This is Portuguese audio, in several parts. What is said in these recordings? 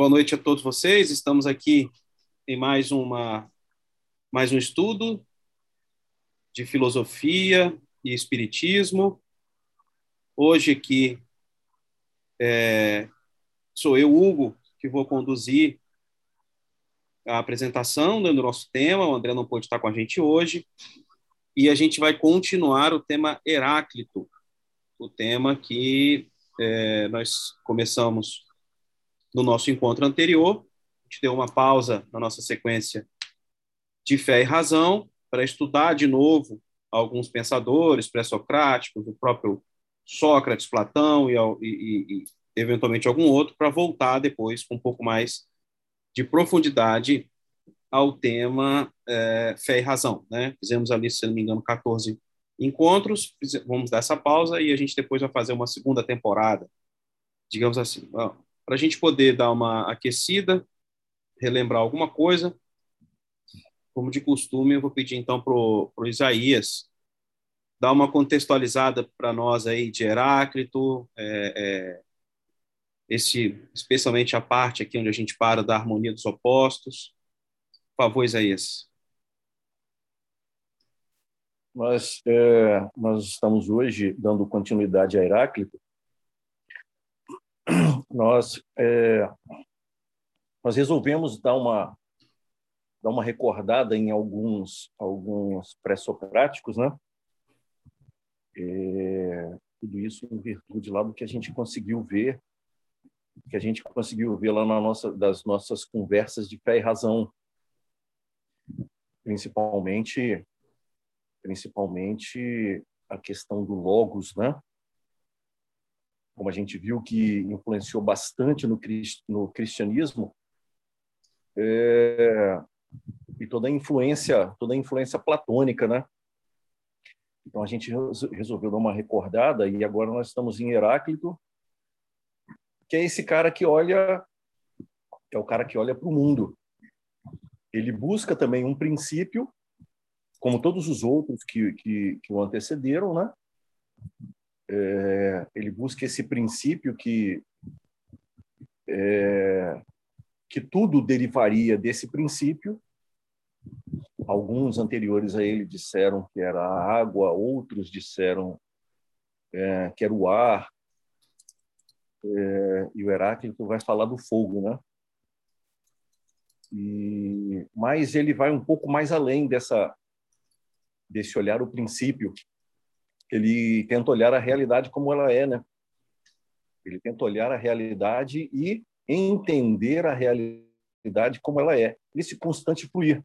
Boa noite a todos vocês. Estamos aqui em mais uma mais um estudo de filosofia e espiritismo. Hoje aqui é, sou eu, Hugo, que vou conduzir a apresentação do nosso tema. O André não pôde estar com a gente hoje. E a gente vai continuar o tema Heráclito, o tema que é, nós começamos no nosso encontro anterior. A gente deu uma pausa na nossa sequência de fé e razão para estudar de novo alguns pensadores pré-socráticos, o próprio Sócrates, Platão e, e, e eventualmente algum outro, para voltar depois com um pouco mais de profundidade ao tema é, fé e razão. Né? Fizemos ali, se não me engano, 14 encontros, vamos dar essa pausa e a gente depois vai fazer uma segunda temporada, digamos assim para a gente poder dar uma aquecida, relembrar alguma coisa. Como de costume, eu vou pedir então para o Isaías dar uma contextualizada para nós aí de Heráclito, é, é, esse, especialmente a parte aqui onde a gente para da harmonia dos opostos. Por favor, Isaías. Nós, é, nós estamos hoje dando continuidade a Heráclito, nós é, nós resolvemos dar uma dar uma recordada em alguns alguns pré-socráticos, né? É, tudo isso em virtude lá do que a gente conseguiu ver, que a gente conseguiu ver lá na nossa das nossas conversas de fé e razão, principalmente principalmente a questão do logos, né? Como a gente viu que influenciou bastante no, no cristianismo, é, e toda a influência, toda a influência platônica, né? Então a gente resolveu dar uma recordada e agora nós estamos em Heráclito, que é esse cara que olha, é o cara que olha para o mundo. Ele busca também um princípio, como todos os outros que, que, que o antecederam, né? É, ele busca esse princípio que é, que tudo derivaria desse princípio. Alguns anteriores a ele disseram que era a água, outros disseram é, que era o ar. É, e o Heráclito vai falar do fogo, né? E, mas ele vai um pouco mais além dessa desse olhar o princípio ele tenta olhar a realidade como ela é, né? Ele tenta olhar a realidade e entender a realidade como ela é, nesse constante fluir.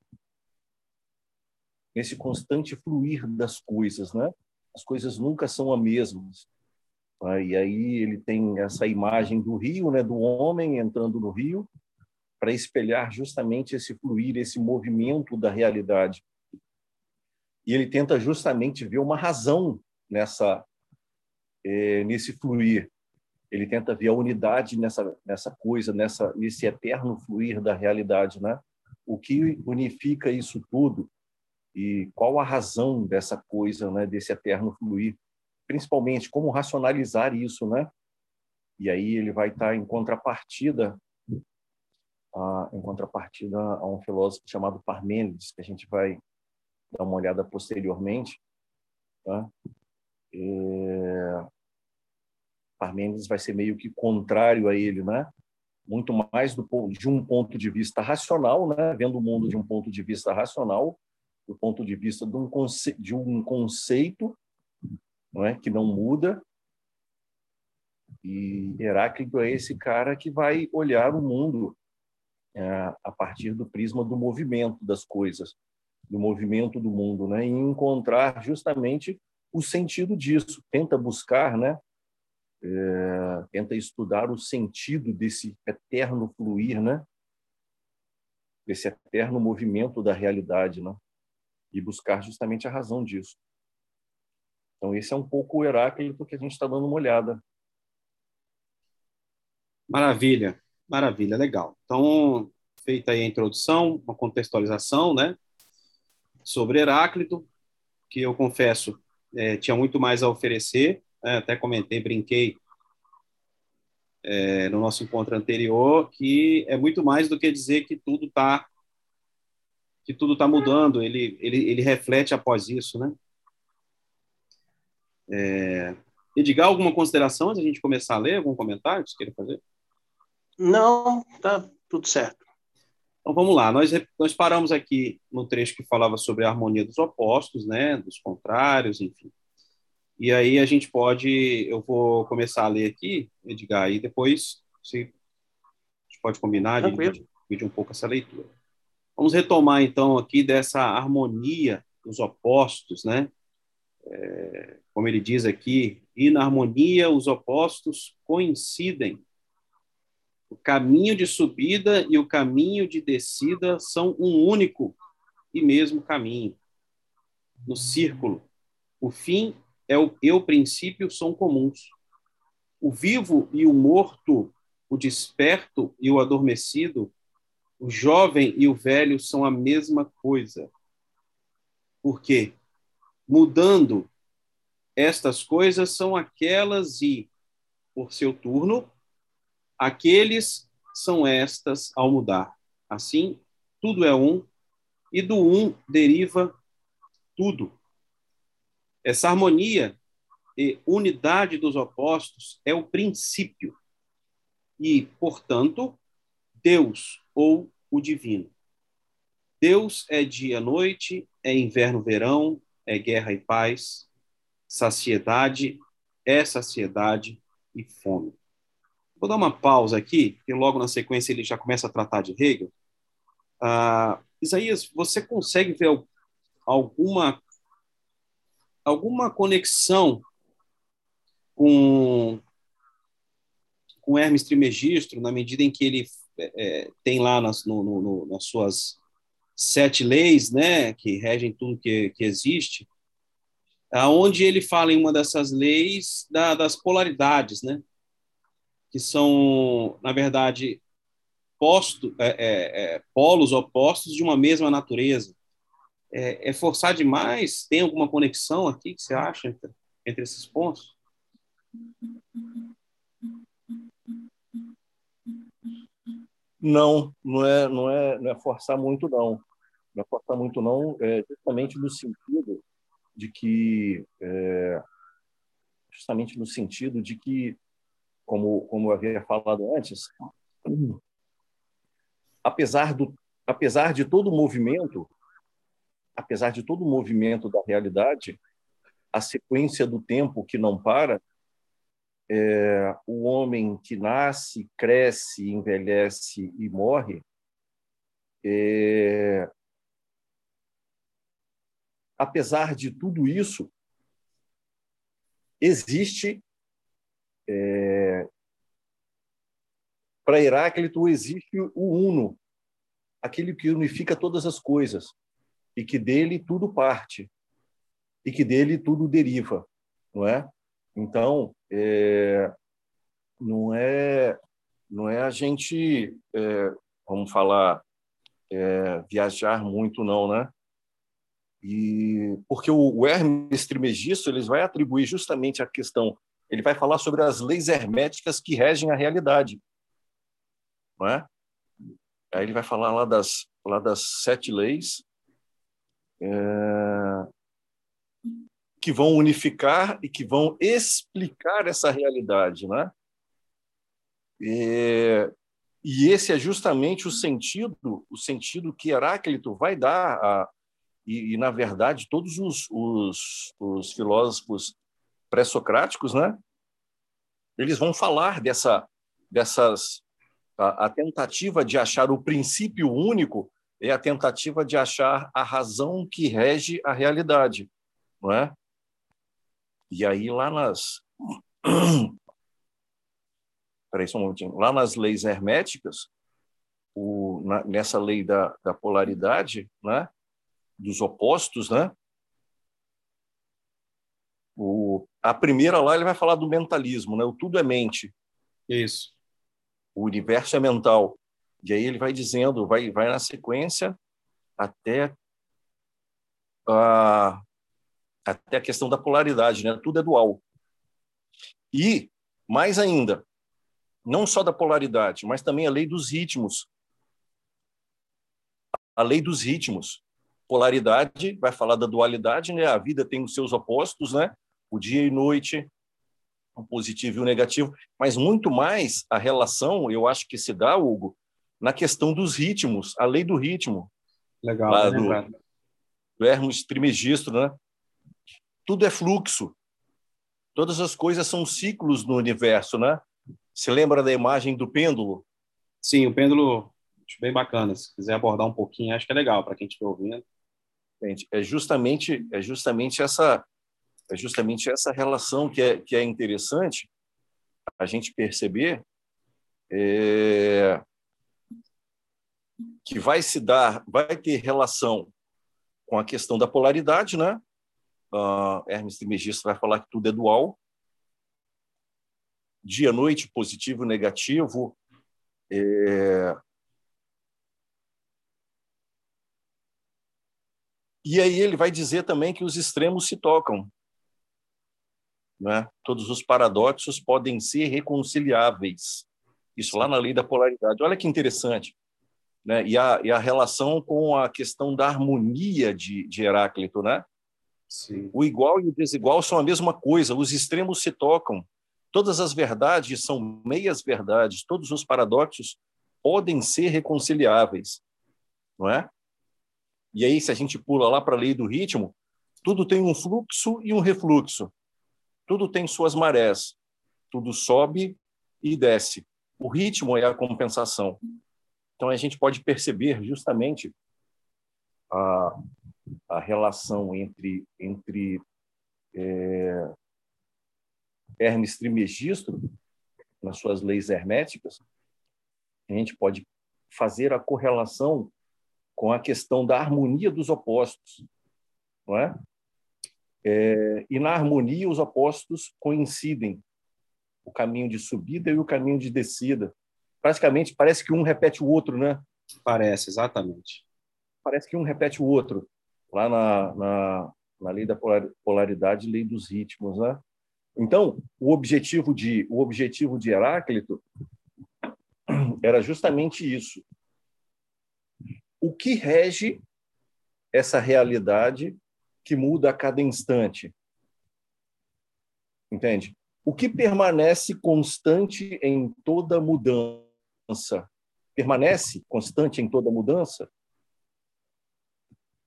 Nesse constante fluir das coisas, né? As coisas nunca são as mesmas. Ah, e aí ele tem essa imagem do rio, né, do homem entrando no rio, para espelhar justamente esse fluir, esse movimento da realidade. E ele tenta justamente ver uma razão nessa é, nesse fluir. Ele tenta ver a unidade nessa nessa coisa, nessa nesse eterno fluir da realidade, né? O que unifica isso tudo e qual a razão dessa coisa, né? Desse eterno fluir, principalmente como racionalizar isso, né? E aí ele vai estar em contrapartida a, em contrapartida a um filósofo chamado Parmênides, que a gente vai dar uma olhada posteriormente, tá? É, Parmênides vai ser meio que contrário a ele, né? Muito mais do, de um ponto de vista racional, né? Vendo o mundo de um ponto de vista racional, do ponto de vista de um, conce de um conceito, não é? Que não muda. E Heráclito é esse cara que vai olhar o mundo é, a partir do prisma do movimento das coisas, do movimento do mundo, né? E encontrar justamente o sentido disso, tenta buscar, né? É, tenta estudar o sentido desse eterno fluir, né? Desse eterno movimento da realidade, né? E buscar justamente a razão disso. Então, esse é um pouco o Heráclito que a gente está dando uma olhada. Maravilha, maravilha, legal. Então, feita aí a introdução, uma contextualização, né? Sobre Heráclito, que eu confesso é, tinha muito mais a oferecer, né? até comentei, brinquei, é, no nosso encontro anterior, que é muito mais do que dizer que tudo está que tudo está mudando. Ele, ele, ele reflete após isso, né? É... Edgar, alguma consideração antes a gente começar a ler? Algum comentário que você queira fazer? Não, tá tudo certo. Então vamos lá, nós, nós paramos aqui no trecho que falava sobre a harmonia dos opostos, né, dos contrários, enfim. E aí a gente pode, eu vou começar a ler aqui, Edgar, e depois se, a gente pode combinar de dividir um pouco essa leitura. Vamos retomar então aqui dessa harmonia dos opostos, né? É, como ele diz aqui, e na harmonia os opostos coincidem. O caminho de subida e o caminho de descida são um único e mesmo caminho. No círculo, o fim é o, e o princípio são comuns. O vivo e o morto, o desperto e o adormecido, o jovem e o velho são a mesma coisa. Por quê? Mudando estas coisas são aquelas e, por seu turno, aqueles são estas ao mudar. Assim, tudo é um, e do um deriva tudo. Essa harmonia e unidade dos opostos é o princípio e, portanto, Deus ou o divino. Deus é dia noite, é inverno verão, é guerra e paz, saciedade é saciedade e fome. Vou dar uma pausa aqui, porque logo na sequência ele já começa a tratar de Hegel. Ah, Isaías, você consegue ver alguma alguma conexão com com Hermes Trismegisto, na medida em que ele é, tem lá nas, no, no, nas suas sete leis, né, que regem tudo que, que existe, aonde ele fala em uma dessas leis da, das polaridades, né, que são, na verdade, posto, é, é, é, polos opostos de uma mesma natureza. É, é, forçar demais? Tem alguma conexão aqui que você acha entre, entre esses pontos? Não, não é, não é, não é forçar muito não. Não é forçar muito não, é justamente no sentido de que é, justamente no sentido de que como como eu havia falado antes, apesar do apesar de todo o movimento, apesar de todo o movimento da realidade, a sequência do tempo que não para, é, o homem que nasce, cresce, envelhece e morre, é, apesar de tudo isso, existe é, para Heráclito existe o uno, aquele que unifica todas as coisas e que dele tudo parte e que dele tudo deriva, não é? Então, é, não é não é a gente, é, vamos falar, é, viajar muito não, né? E porque o, Hermes Trismegisto ele vai atribuir justamente a questão, ele vai falar sobre as leis herméticas que regem a realidade, não é? Aí ele vai falar lá das lá das sete leis é, que vão unificar e que vão explicar essa realidade, né? E, e esse é justamente o sentido, o sentido que Heráclito vai dar a, e, e, na verdade todos os, os, os filósofos pré-socráticos, né? Eles vão falar dessa dessas a, a, tentativa de achar o princípio único é a tentativa de achar a razão que rege a realidade, não é? E aí, lá nas. Peraí, só um momentinho. Lá nas leis herméticas, o, na, nessa lei da, da polaridade, né, dos opostos, né, o, a primeira lá ele vai falar do mentalismo, né, o tudo é mente. Isso. O universo é mental. E aí ele vai dizendo, vai, vai na sequência até a, até a questão da polaridade, né? Tudo é dual. E, mais ainda, não só da polaridade, mas também a lei dos ritmos. A lei dos ritmos. Polaridade vai falar da dualidade, né? A vida tem os seus opostos, né? O dia e noite, o positivo e o negativo, mas muito mais a relação, eu acho que se dá, Hugo, na questão dos ritmos, a lei do ritmo. Legal, lá do, do Hermes Trimegistro, né? Tudo é fluxo. Todas as coisas são ciclos no universo, né? Se lembra da imagem do pêndulo? Sim, o pêndulo acho bem bacana. Se quiser abordar um pouquinho, acho que é legal para quem estiver ouvindo. É justamente é justamente essa é justamente essa relação que é que é interessante a gente perceber é, que vai se dar, vai ter relação com a questão da polaridade, né? Uh, Hermes Trismegisto vai falar que tudo é dual, dia-noite, positivo, negativo. É... E aí ele vai dizer também que os extremos se tocam. Né? Todos os paradoxos podem ser reconciliáveis. Isso lá na lei da polaridade. Olha que interessante. Né? E, a, e a relação com a questão da harmonia de, de Heráclito. Né? Sim. O igual e o desigual são a mesma coisa, os extremos se tocam. Todas as verdades são meias verdades, todos os paradoxos podem ser reconciliáveis, não é? E aí, se a gente pula lá para a lei do ritmo, tudo tem um fluxo e um refluxo. Tudo tem suas marés. Tudo sobe e desce. O ritmo é a compensação. Então, a gente pode perceber justamente a, a relação entre, entre é, Hermes Trismegisto, nas suas leis herméticas, a gente pode fazer a correlação com a questão da harmonia dos opostos, não é? É? e na harmonia os opostos coincidem, o caminho de subida e o caminho de descida. Praticamente parece que um repete o outro, né? Parece, exatamente. Parece que um repete o outro, lá na, na, na lei da polaridade, lei dos ritmos, né? Então, o objetivo de o objetivo de Heráclito era justamente isso. O que rege essa realidade que muda a cada instante? Entende? O que permanece constante em toda mudança? Permanece constante em toda mudança?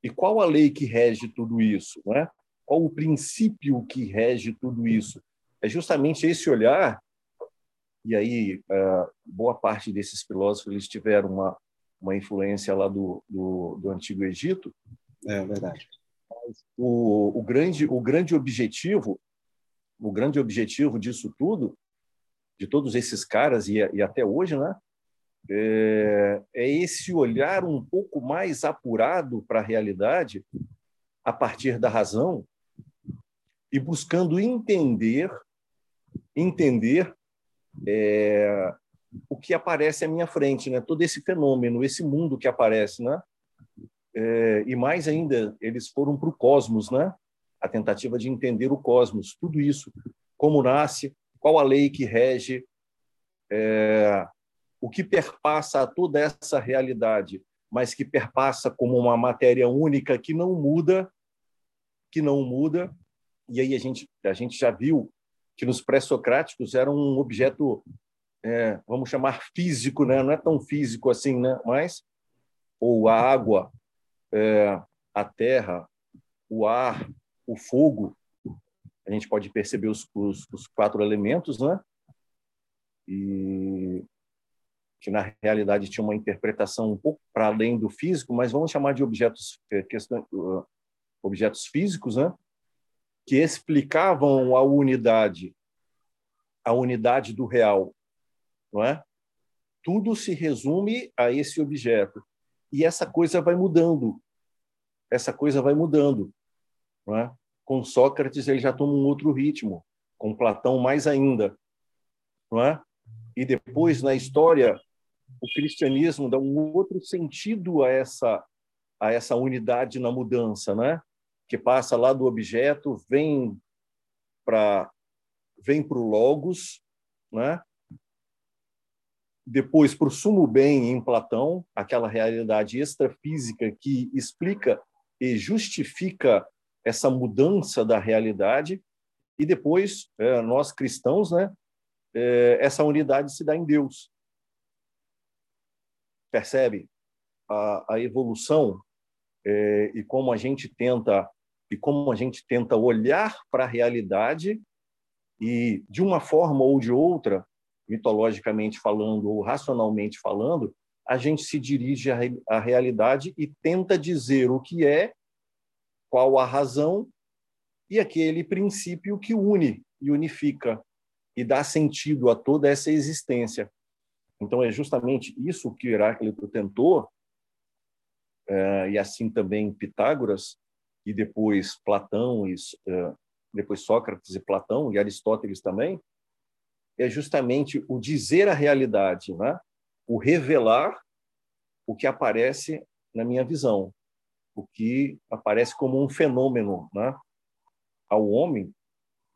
E qual a lei que rege tudo isso? Não é? Qual o princípio que rege tudo isso? É justamente esse olhar, e aí é, boa parte desses filósofos eles tiveram uma, uma influência lá do, do, do Antigo Egito. É verdade. O, o, grande, o grande objetivo, o grande objetivo disso tudo, de todos esses caras e, e até hoje, né, é, é esse olhar um pouco mais apurado para a realidade a partir da razão e buscando entender entender é, o que aparece à minha frente, né? Todo esse fenômeno, esse mundo que aparece, né? É, e mais ainda, eles foram para o cosmos, né? A tentativa de entender o cosmos, tudo isso, como nasce, qual a lei que rege, é, o que perpassa toda essa realidade, mas que perpassa como uma matéria única que não muda, que não muda. E aí a gente a gente já viu que nos pré-socráticos era um objeto, é, vamos chamar físico, né? Não é tão físico assim, né? Mas ou a água, é, a terra, o ar, o fogo, a gente pode perceber os, os, os quatro elementos, né? E que na realidade tinha uma interpretação um pouco para além do físico, mas vamos chamar de objetos é, questão, objetos físicos, né? Que explicavam a unidade, a unidade do real, não é? Tudo se resume a esse objeto e essa coisa vai mudando, essa coisa vai mudando, é? Com Sócrates ele já toma um outro ritmo, com Platão mais ainda, é? E depois na história o cristianismo dá um outro sentido a essa a essa unidade na mudança, né? Que passa lá do objeto, vem para vem o logos, né? Depois para o sumo bem em Platão, aquela realidade extrafísica que explica e justifica essa mudança da realidade, e depois é, nós cristãos, né, é, essa unidade se dá em Deus. Percebe a, a evolução é, e como a gente tenta e como a gente tenta olhar para a realidade e de uma forma ou de outra, mitologicamente falando ou racionalmente falando, a gente se dirige à, realidade e tenta dizer o que é, qual a razão e aquele princípio que une e unifica e dá sentido a toda essa existência. Então, é justamente isso que Heráclito tentou, é, e assim também Pitágoras, e depois Platão, e é, depois Sócrates e Platão, e Aristóteles também, é justamente o dizer a realidade, né? o revelar o que aparece na minha visão, o que aparece como um fenômeno né? ao homem,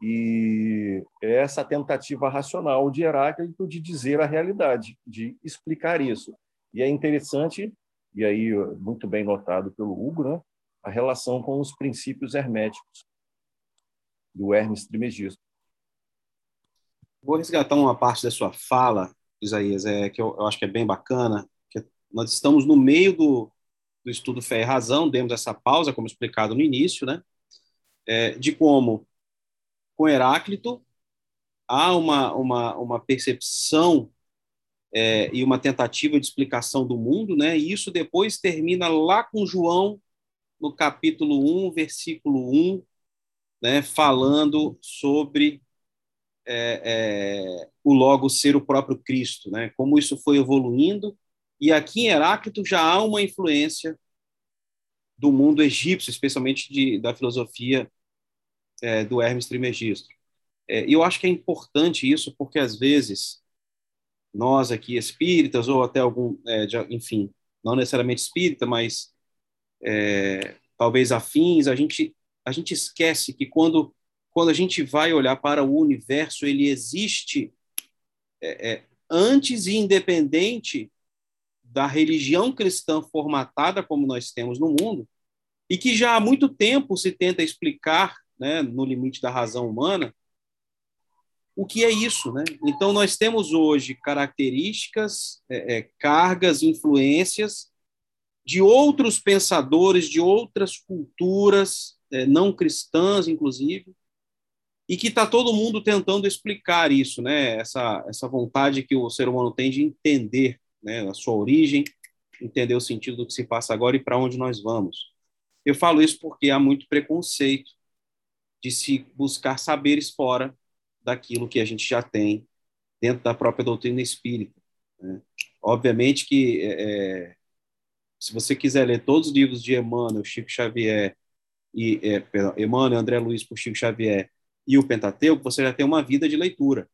e é essa tentativa racional de Heráclito de dizer a realidade, de explicar isso. E é interessante, e aí muito bem notado pelo Hugo, né? a relação com os princípios herméticos do Hermes Trismegisto. Vou resgatar uma parte da sua fala, Isaías, é, que eu, eu acho que é bem bacana, que nós estamos no meio do, do estudo Fé e Razão, demos essa pausa, como explicado no início, né? É, de como com Heráclito, há uma, uma, uma percepção é, e uma tentativa de explicação do mundo, né? E isso depois termina lá com João, no capítulo 1, versículo 1, né? falando sobre é, é, o Logo ser o próprio Cristo, né? Como isso foi evoluindo. E aqui em Heráclito já há uma influência do mundo egípcio, especialmente de, da filosofia é, do Hermes Trismegisto. É, e eu acho que é importante isso, porque às vezes nós aqui espíritas, ou até algum, é, de, enfim, não necessariamente espírita, mas é, talvez afins, a gente, a gente esquece que quando, quando a gente vai olhar para o universo, ele existe é, é, antes e independente da religião cristã formatada como nós temos no mundo, e que já há muito tempo se tenta explicar né, no limite da razão humana, o que é isso, né? Então nós temos hoje características, é, é, cargas, influências de outros pensadores, de outras culturas é, não cristãs, inclusive, e que está todo mundo tentando explicar isso, né? Essa essa vontade que o ser humano tem de entender, né, a sua origem, entender o sentido do que se passa agora e para onde nós vamos. Eu falo isso porque há muito preconceito de se buscar saberes fora daquilo que a gente já tem dentro da própria doutrina espírita. Né? Obviamente que, é, é, se você quiser ler todos os livros de Emmanuel, Chico Xavier, e é, Emmanuel, André Luiz por Chico Xavier e o Pentateuco, você já tem uma vida de leitura.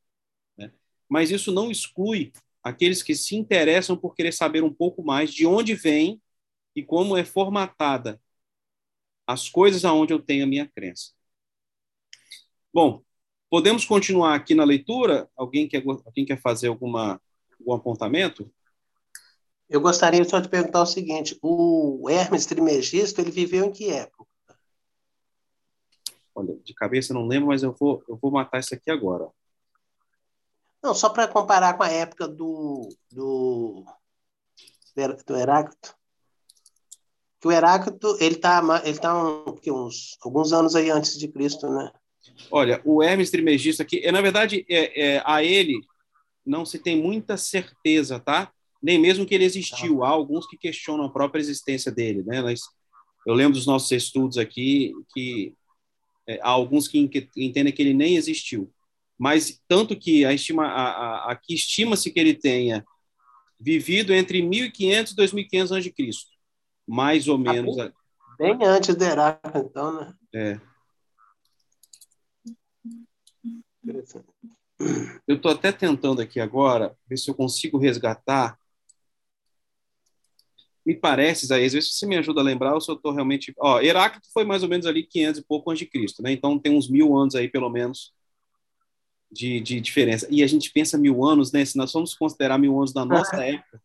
Né? Mas isso não exclui aqueles que se interessam por querer saber um pouco mais de onde vem e como é formatada as coisas aonde eu tenho a minha crença. Bom, podemos continuar aqui na leitura? Alguém quer, alguém quer fazer alguma, algum apontamento? Eu gostaria só de perguntar o seguinte: o Hermes Trimegisto, ele viveu em que época? Olha, de cabeça não lembro, mas eu vou, eu vou matar isso aqui agora. Não, só para comparar com a época do, do, do Heráclito. Que o Heráclito, ele está ele tá um, uns alguns anos aí antes de Cristo, né? Olha, o Hermes Trismegisto aqui, é, na verdade, é, é, a ele não se tem muita certeza, tá? Nem mesmo que ele existiu. Há alguns que questionam a própria existência dele, né? Mas eu lembro dos nossos estudos aqui que é, há alguns que entendem que ele nem existiu. Mas tanto que a estima, a, a, aqui estima-se que ele tenha vivido entre 1500 e 2500 a.C., mais ou menos. Bem antes de Heráclito, então, né? É. Eu estou até tentando aqui agora ver se eu consigo resgatar. Me parece, às vezes você me ajuda a lembrar ou se eu estou realmente. Ó, Heráclito foi mais ou menos ali 500 e pouco antes de Cristo, né? Então tem uns mil anos aí, pelo menos, de, de diferença. E a gente pensa mil anos, né? Se nós formos considerar mil anos da nossa ah. época,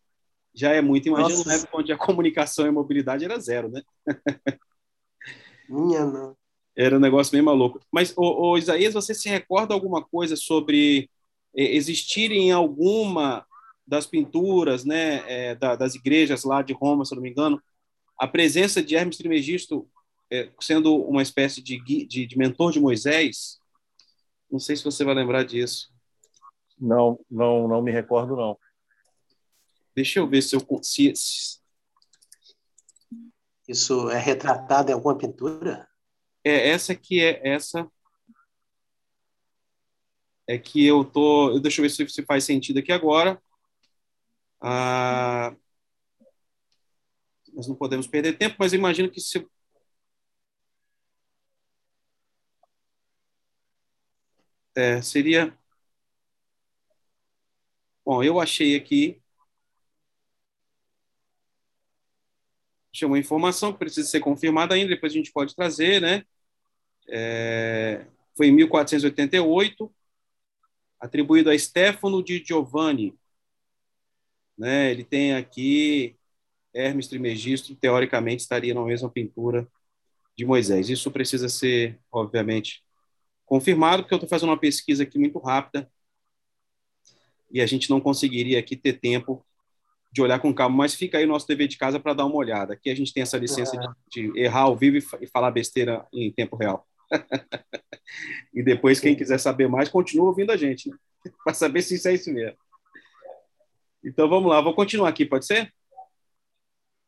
já é muito. Imagina nossa. uma época onde a comunicação e a mobilidade era zero, né? Minha não. Era um negócio bem maluco. Mas, ô, ô, Isaías, você se recorda alguma coisa sobre eh, existirem alguma das pinturas né, é, da, das igrejas lá de Roma, se não me engano, a presença de Hermes Trismegisto é, sendo uma espécie de, de, de, mentor de Moisés. Não sei se você vai lembrar disso. Não, não, não me recordo não. Deixa eu ver se eu se, se... isso é retratado em alguma pintura. É essa que é essa é que eu tô. Deixa eu ver se, se faz sentido aqui agora. Ah, nós não podemos perder tempo, mas imagino que se é, seria. Bom, eu achei aqui. Tinha uma informação que precisa ser confirmada ainda, depois a gente pode trazer, né? É, foi em 1488, atribuído a Stefano de Giovanni, né? Ele tem aqui Hermes Trismegisto, teoricamente estaria na mesma pintura de Moisés. Isso precisa ser, obviamente, confirmado, porque eu estou fazendo uma pesquisa aqui muito rápida e a gente não conseguiria aqui ter tempo de olhar com calma, mas fica aí o nosso dever de casa para dar uma olhada. Aqui a gente tem essa licença de, de errar ao vivo e, e falar besteira em tempo real. e depois, quem quiser saber mais, continua ouvindo a gente, né? para saber se isso é isso mesmo. Então vamos lá, vou continuar aqui, pode ser?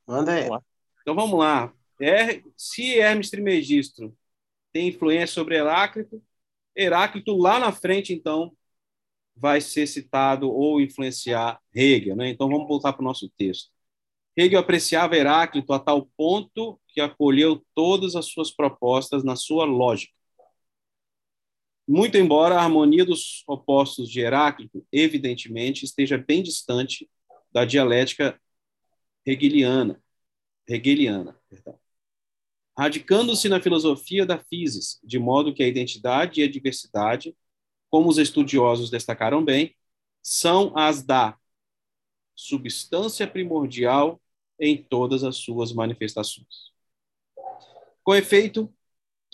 Manda aí. Então vamos lá. É, se Hermes Trismegisto tem influência sobre Heráclito, Heráclito lá na frente, então, vai ser citado ou influenciar Hegel. Né? Então vamos voltar para o nosso texto. Hegel apreciava Heráclito a tal ponto que acolheu todas as suas propostas na sua lógica. Muito embora a harmonia dos opostos de Heráclito, evidentemente, esteja bem distante da dialética hegeliana, hegeliana radicando-se na filosofia da physis, de modo que a identidade e a diversidade, como os estudiosos destacaram bem, são as da substância primordial em todas as suas manifestações. Com efeito,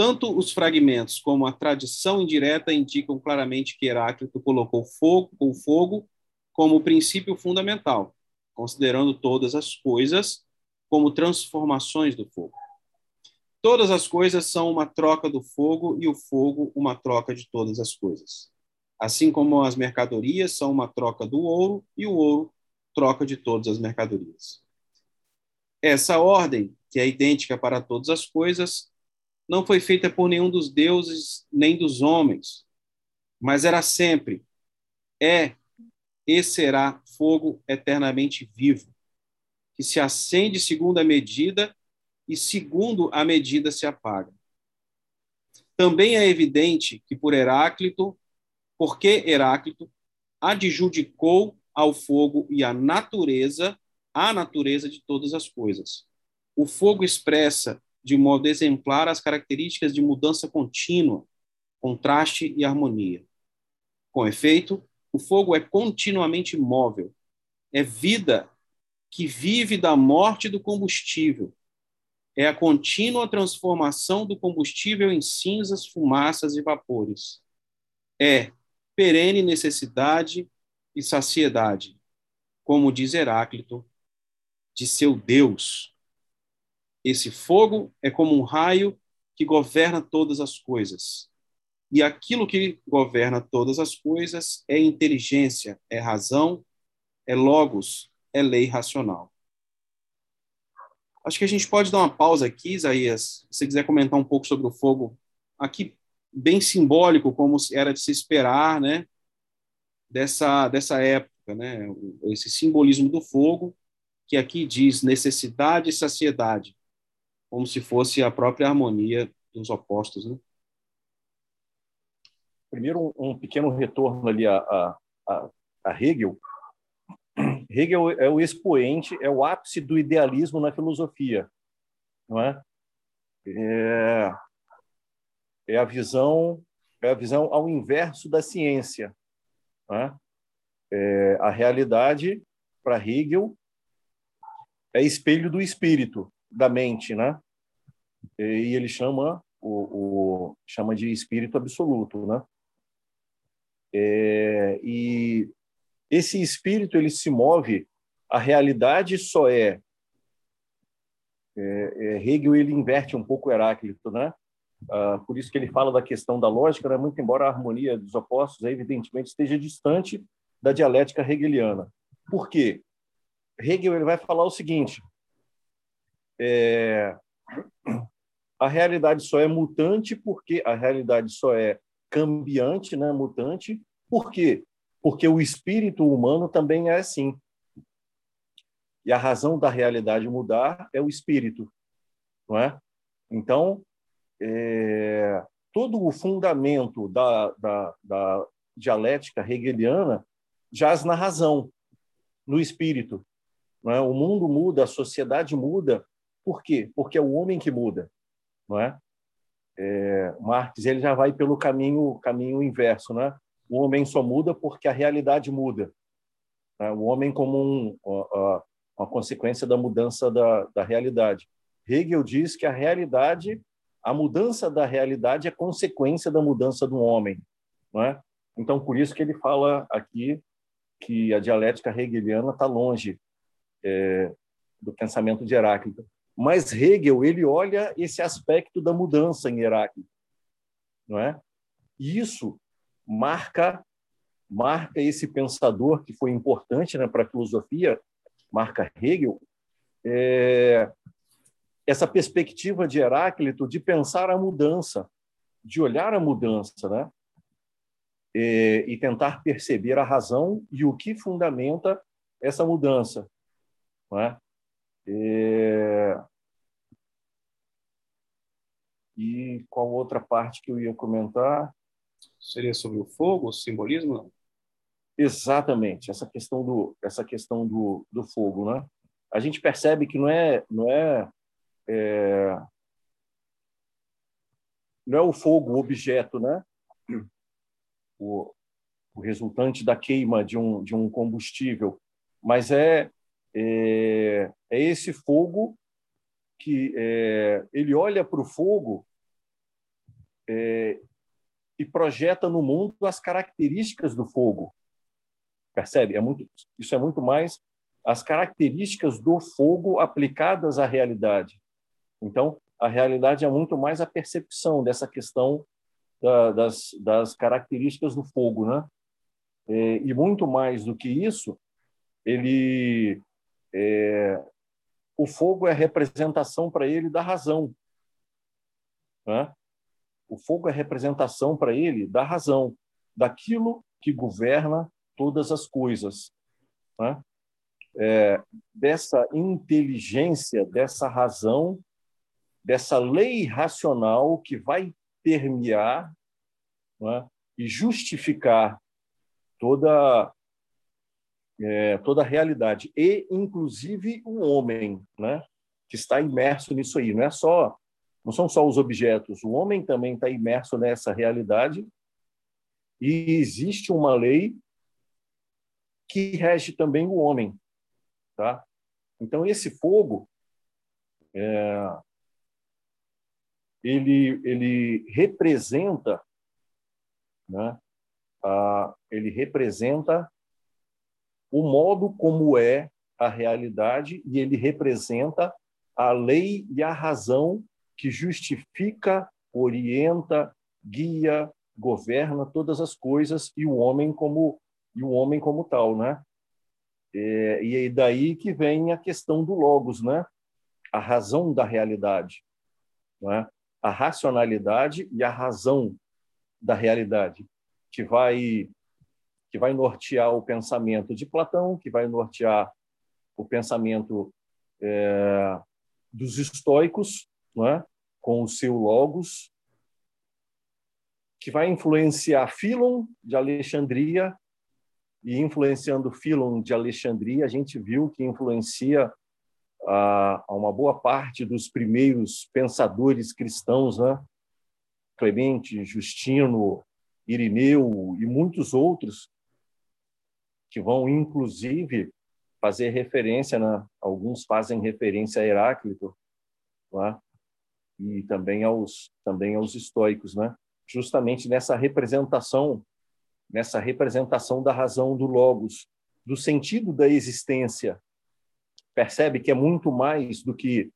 tanto os fragmentos como a tradição indireta indicam claramente que Heráclito colocou fogo, o fogo como princípio fundamental, considerando todas as coisas como transformações do fogo. Todas as coisas são uma troca do fogo e o fogo uma troca de todas as coisas. Assim como as mercadorias são uma troca do ouro e o ouro troca de todas as mercadorias. Essa ordem, que é idêntica para todas as coisas, não foi feita por nenhum dos deuses nem dos homens, mas era sempre, é e será fogo eternamente vivo, que se acende segundo a medida e segundo a medida se apaga. Também é evidente que por Heráclito, porque Heráclito adjudicou ao fogo e à natureza a natureza de todas as coisas. O fogo expressa de modo exemplar as características de mudança contínua, contraste e harmonia. Com efeito, o fogo é continuamente móvel, é vida que vive da morte do combustível, é a contínua transformação do combustível em cinzas, fumaças e vapores. É perene necessidade e saciedade, como diz Heráclito, de seu Deus, esse fogo é como um raio que governa todas as coisas. E aquilo que governa todas as coisas é inteligência, é razão, é logos, é lei racional. Acho que a gente pode dar uma pausa aqui, Isaías, se você quiser comentar um pouco sobre o fogo, aqui bem simbólico, como era de se esperar, né, dessa, dessa época, né, esse simbolismo do fogo, que aqui diz necessidade e saciedade como se fosse a própria harmonia dos opostos. Né? Primeiro, um, pequeno retorno ali a, a, a, Hegel. Hegel é o expoente, é o ápice do idealismo na filosofia, não é? É, é a visão é a visão ao inverso da ciência. Né? É, a realidade, para Hegel, é espelho do espírito, da mente, né? E ele chama o, o chama de espírito absoluto, né? É, e esse espírito ele se move, a realidade só é, é, é Hegel ele inverte um pouco Heráclito, né? Ah, por isso que ele fala da questão da lógica, né? muito embora a harmonia dos opostos, evidentemente, esteja distante da dialética hegeliana. Por quê? Hegel ele vai falar o seguinte: é, a realidade só é mutante porque a realidade só é cambiante, né, mutante. Por quê? Porque o espírito humano também é assim. E a razão da realidade mudar é o espírito, não é? Então, é, todo o fundamento da, da, da dialética hegeliana jaz na razão, no espírito. É? O mundo muda, a sociedade muda. Por quê? Porque é o homem que muda. Não é? É, Marx ele já vai pelo caminho caminho inverso, né? O homem só muda porque a realidade muda. Né? O homem como um, uma, uma consequência da mudança da, da realidade. Hegel diz que a realidade, a mudança da realidade é consequência da mudança do homem, não é? Então por isso que ele fala aqui que a dialética hegeliana está longe é, do pensamento de Heráclito. Mas Hegel ele olha esse aspecto da mudança em Heráclito, não é? E isso marca marca esse pensador que foi importante né, para a filosofia, marca Hegel, é, essa perspectiva de Heráclito de pensar a mudança, de olhar a mudança, né? É, e tentar perceber a razão e o que fundamenta essa mudança. Não é? E qual outra parte que eu ia comentar? Seria sobre o fogo, o simbolismo? Não? Exatamente, essa questão do essa questão do, do fogo, né? A gente percebe que não é não é, é não é o fogo o objeto, né? O, o resultante da queima de um de um combustível, mas é é, é esse fogo que é, ele olha para o fogo é, e projeta no mundo as características do fogo. Percebe? É muito, isso é muito mais as características do fogo aplicadas à realidade. Então, a realidade é muito mais a percepção dessa questão da, das, das características do fogo, né? É, e muito mais do que isso, ele é, o fogo é a representação para ele da razão. Né? O fogo é representação para ele da razão, daquilo que governa todas as coisas. Né? É, dessa inteligência, dessa razão, dessa lei racional que vai permear né? e justificar toda é, toda a realidade e inclusive o homem, né, que está imerso nisso aí. Não é só, não são só os objetos. O homem também está imerso nessa realidade e existe uma lei que rege também o homem, tá? Então esse fogo é, ele ele representa, né? A, ele representa o modo como é a realidade e ele representa a lei e a razão que justifica, orienta, guia, governa todas as coisas e o homem como e o homem como tal, né? É, e daí que vem a questão do logos, né? A razão da realidade, né? A racionalidade e a razão da realidade que vai que vai nortear o pensamento de Platão, que vai nortear o pensamento é, dos estoicos, é? Com o seu logos, que vai influenciar Filon de Alexandria e influenciando Filon de Alexandria, a gente viu que influencia a, a uma boa parte dos primeiros pensadores cristãos, né? Clemente, Justino, Irineu e muitos outros que vão inclusive fazer referência, né? alguns fazem referência a Heráclito, né? E também aos também aos estoicos, né? Justamente nessa representação, nessa representação da razão do logos, do sentido da existência. Percebe que é muito mais do que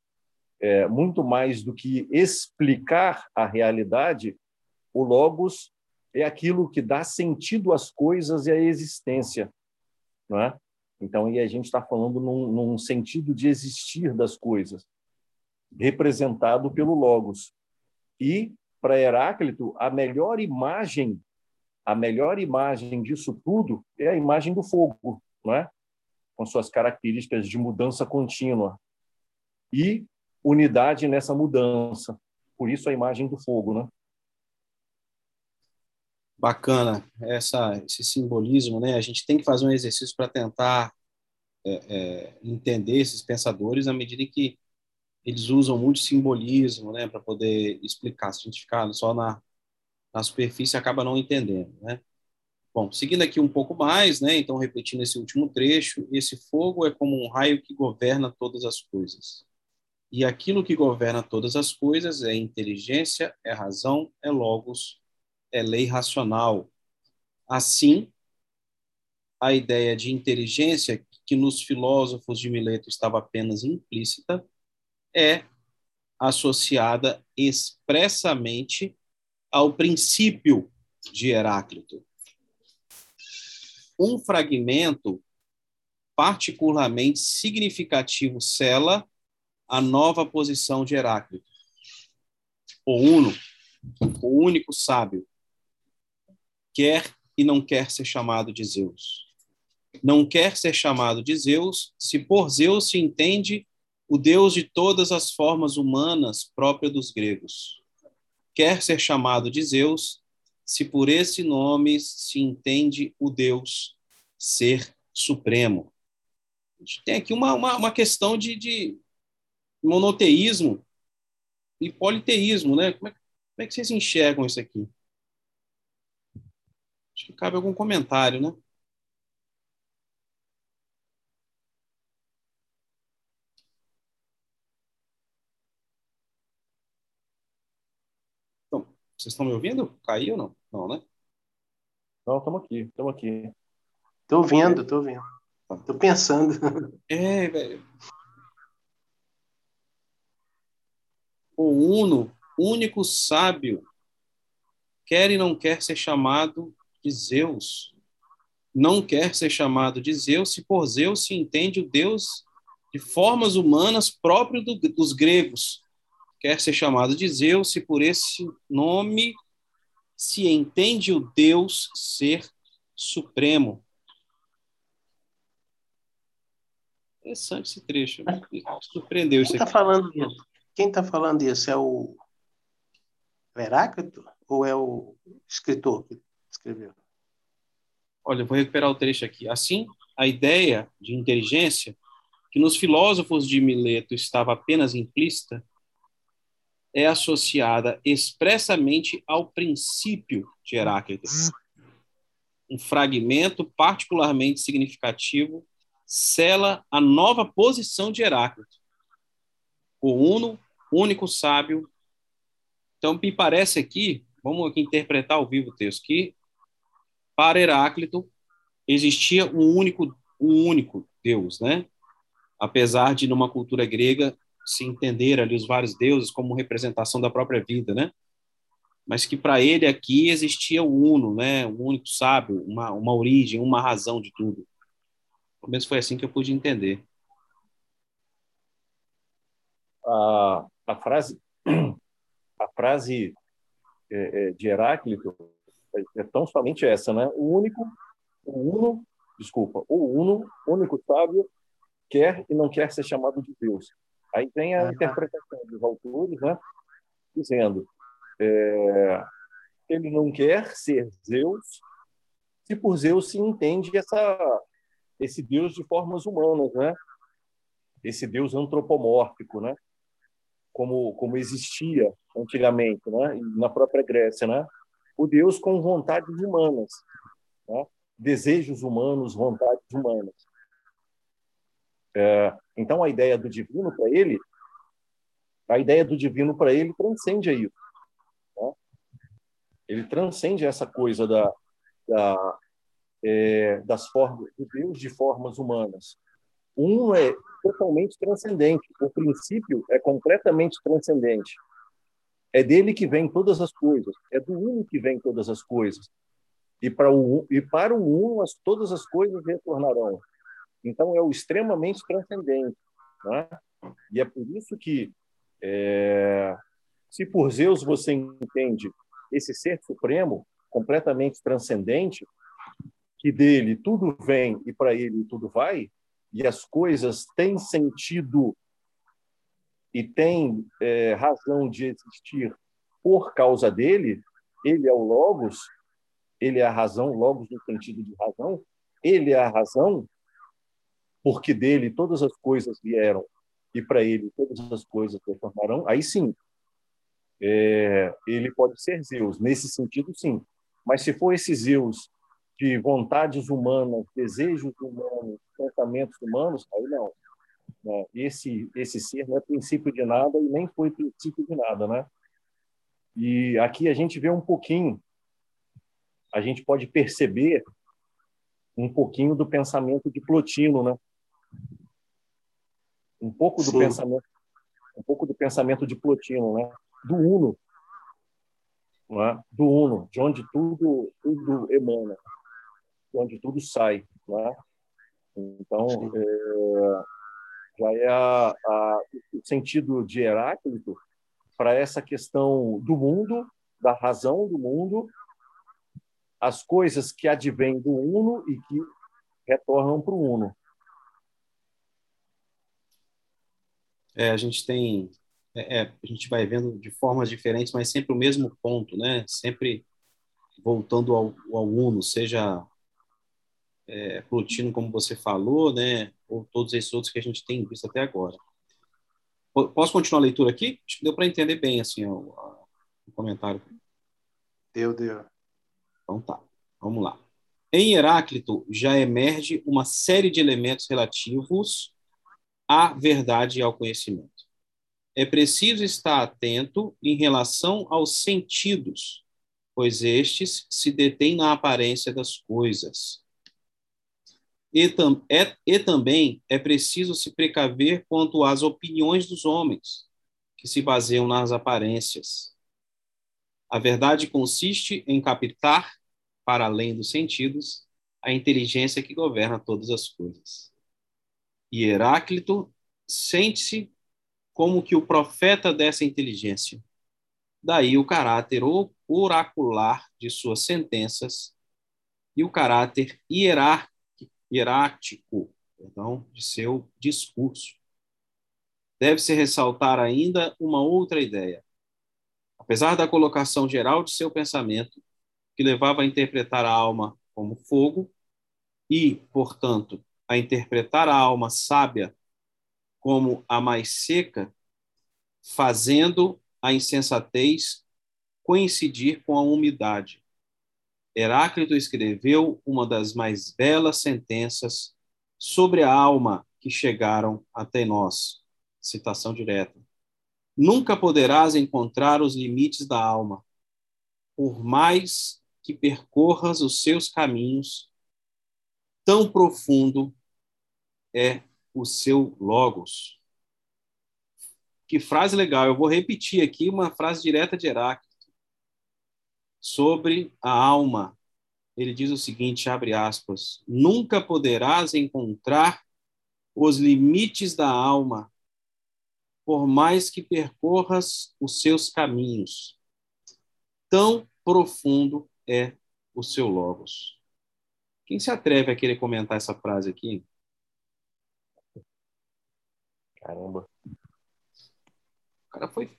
é, muito mais do que explicar a realidade. O logos é aquilo que dá sentido às coisas e à existência, não é? Então, e a gente está falando num, num sentido de existir das coisas, representado pelo Logos. E, para Heráclito, a melhor imagem, a melhor imagem disso tudo é a imagem do fogo, não é? com suas características de mudança contínua e unidade nessa mudança. Por isso a imagem do fogo, né? Bacana essa, esse simbolismo, né? A gente tem que fazer um exercício para tentar é, é, entender esses pensadores à medida que eles usam muito simbolismo, né, para poder explicar. Se a gente ficar só na, na superfície, acaba não entendendo, né? Bom, seguindo aqui um pouco mais, né, então repetindo esse último trecho, esse fogo é como um raio que governa todas as coisas. E aquilo que governa todas as coisas é inteligência, é razão, é logos, é lei racional. Assim, a ideia de inteligência, que nos filósofos de Mileto estava apenas implícita, é associada expressamente ao princípio de Heráclito. Um fragmento particularmente significativo cela a nova posição de Heráclito. O uno, o único sábio, quer e não quer ser chamado de Zeus. Não quer ser chamado de Zeus se por Zeus se entende o Deus de todas as formas humanas própria dos gregos. Quer ser chamado de Zeus, se por esse nome se entende o Deus ser supremo. A gente tem aqui uma, uma, uma questão de, de, monoteísmo e politeísmo, né? Como é, como é que vocês enxergam isso aqui? Acho que cabe algum comentário, né? Vocês estão me ouvindo? Caiu ou não? Não, né? Não, estamos aqui, estamos aqui. Estou ouvindo, estou ouvindo. Estou pensando. É, velho. O Uno, único sábio, quer e não quer ser chamado de Zeus. Não quer ser chamado de Zeus, se por Zeus se entende o Deus de formas humanas próprio do, dos gregos, quer ser chamado de Zeus, se por esse nome se entende o Deus ser supremo. Interessante esse trecho. Me surpreendeu Quem está falando isso? Quem está falando isso? É o Heráclito ou é o escritor que escreveu? Olha, eu vou recuperar o trecho aqui. Assim, a ideia de inteligência, que nos filósofos de Mileto estava apenas implícita, é associada expressamente ao princípio de Heráclito. Um fragmento particularmente significativo cela a nova posição de Heráclito. O uno, único sábio. Então, me parece aqui, vamos aqui interpretar ao vivo o texto, que para Heráclito existia um único, um único Deus, né? Apesar de, numa cultura grega, se entender ali os vários deuses como representação da própria vida, né? Mas que para ele aqui existia o uno, né? O único sábio, uma, uma origem, uma razão de tudo. Pelo menos foi assim que eu pude entender. A, a frase a frase é, é, de Heráclito é, é tão somente essa, né? O único, o uno, desculpa, o uno, único sábio quer e não quer ser chamado de Deus. Aí vem a interpretação dos autores, né, dizendo é, ele não quer ser Zeus, se por Zeus se entende essa, esse Deus de formas humanas, né? esse Deus antropomórfico, né? como, como existia antigamente, né? na própria Grécia. Né? o Deus com vontades humanas, né? desejos humanos, vontades humanas. É, então, a ideia do divino para ele, a ideia do divino para ele transcende isso. Né? Ele transcende essa coisa da, da é, das formas do Deus de formas humanas. Um é totalmente transcendente. O princípio é completamente transcendente. É dele que vem todas as coisas. É do uno que vem todas as coisas. E para o e para o uno as, todas as coisas retornarão. Então, é o extremamente transcendente. Né? E é por isso que, é, se por Zeus você entende esse ser supremo, completamente transcendente, que dele tudo vem e para ele tudo vai, e as coisas têm sentido e têm é, razão de existir por causa dele, ele é o Logos, ele é a razão, Logos no sentido de razão, ele é a razão, porque dele todas as coisas vieram e para ele todas as coisas retornarão, aí sim, é, ele pode ser Zeus, nesse sentido sim. Mas se for esse Zeus de vontades humanas, desejos humanos, pensamentos humanos, aí não. Né? Esse, esse ser não é princípio de nada e nem foi princípio de nada, né? E aqui a gente vê um pouquinho, a gente pode perceber um pouquinho do pensamento de Plotino, né? Um pouco do Sim. pensamento um pouco do pensamento de Plotino, né? Do Uno, é? do Uno, de onde tudo tudo emana, de onde tudo sai, né? Então é, já é a, a, o sentido de Heráclito para essa questão do mundo, da razão do mundo, as coisas que advêm do Uno e que retornam para o Uno. É, a gente tem, é, é, a gente vai vendo de formas diferentes, mas sempre o mesmo ponto, né? Sempre voltando ao, ao uno, seja é, Plutino, como você falou, né? Ou todos esses outros que a gente tem visto até agora. Posso continuar a leitura aqui? Acho que deu para entender bem assim o, o comentário. Deu, deu. Então tá, vamos lá. Em Heráclito já emerge uma série de elementos relativos à verdade e ao conhecimento. É preciso estar atento em relação aos sentidos, pois estes se detêm na aparência das coisas. E, tam, é, e também é preciso se precaver quanto às opiniões dos homens, que se baseiam nas aparências. A verdade consiste em captar, para além dos sentidos, a inteligência que governa todas as coisas e Heráclito sente-se como que o profeta dessa inteligência. Daí o caráter oracular de suas sentenças e o caráter hierático perdão, de seu discurso. Deve-se ressaltar ainda uma outra ideia. Apesar da colocação geral de seu pensamento, que levava a interpretar a alma como fogo e, portanto, a interpretar a alma sábia como a mais seca, fazendo a insensatez coincidir com a umidade. Heráclito escreveu uma das mais belas sentenças sobre a alma que chegaram até nós. Citação direta. Nunca poderás encontrar os limites da alma, por mais que percorras os seus caminhos tão profundo é o seu logos. Que frase legal! Eu vou repetir aqui uma frase direta de Heráclito sobre a alma. Ele diz o seguinte, abre aspas: Nunca poderás encontrar os limites da alma, por mais que percorras os seus caminhos. Tão profundo é o seu logos. Quem se atreve a querer comentar essa frase aqui? Caramba. O cara foi